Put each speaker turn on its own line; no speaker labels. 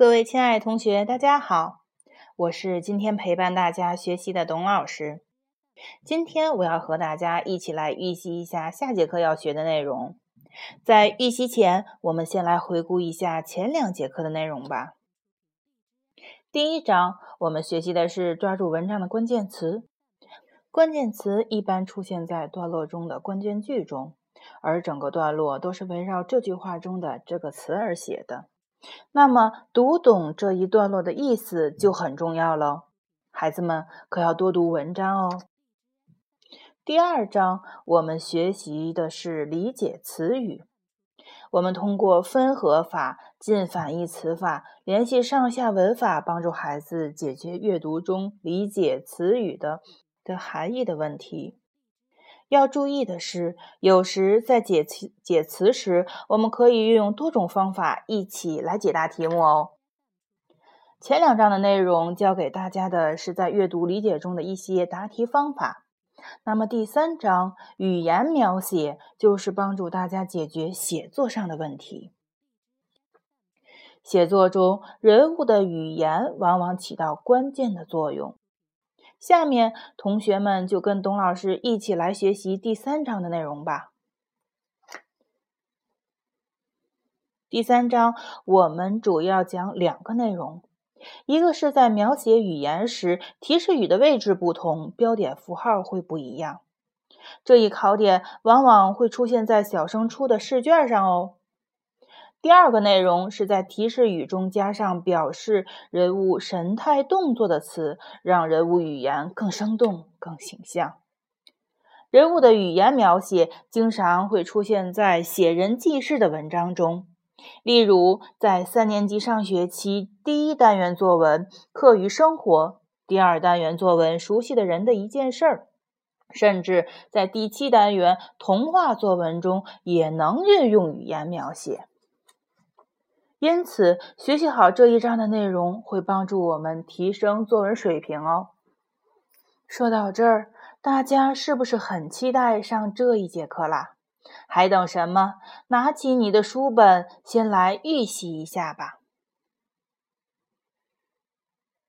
各位亲爱同学，大家好，我是今天陪伴大家学习的董老师。今天我要和大家一起来预习一下下节课要学的内容。在预习前，我们先来回顾一下前两节课的内容吧。第一章我们学习的是抓住文章的关键词，关键词一般出现在段落中的关键句中，而整个段落都是围绕这句话中的这个词而写的。那么，读懂这一段落的意思就很重要了。孩子们可要多读文章哦。第二章我们学习的是理解词语。我们通过分合法、近反义词法、联系上下文法，帮助孩子解决阅读中理解词语的的含义的问题。要注意的是，有时在解词解词时，我们可以运用多种方法一起来解答题目哦。前两章的内容教给大家的是在阅读理解中的一些答题方法，那么第三章语言描写就是帮助大家解决写作上的问题。写作中，人物的语言往往起到关键的作用。下面，同学们就跟董老师一起来学习第三章的内容吧。第三章我们主要讲两个内容，一个是在描写语言时，提示语的位置不同，标点符号会不一样。这一考点往往会出现在小升初的试卷上哦。第二个内容是在提示语中加上表示人物神态动作的词，让人物语言更生动、更形象。人物的语言描写经常会出现在写人记事的文章中，例如在三年级上学期第一单元作文《课余生活》，第二单元作文《熟悉的人的一件事儿》，甚至在第七单元童话作文中也能运用语言描写。因此，学习好这一章的内容会帮助我们提升作文水平哦。说到这儿，大家是不是很期待上这一节课啦？还等什么？拿起你的书本，先来预习一下吧。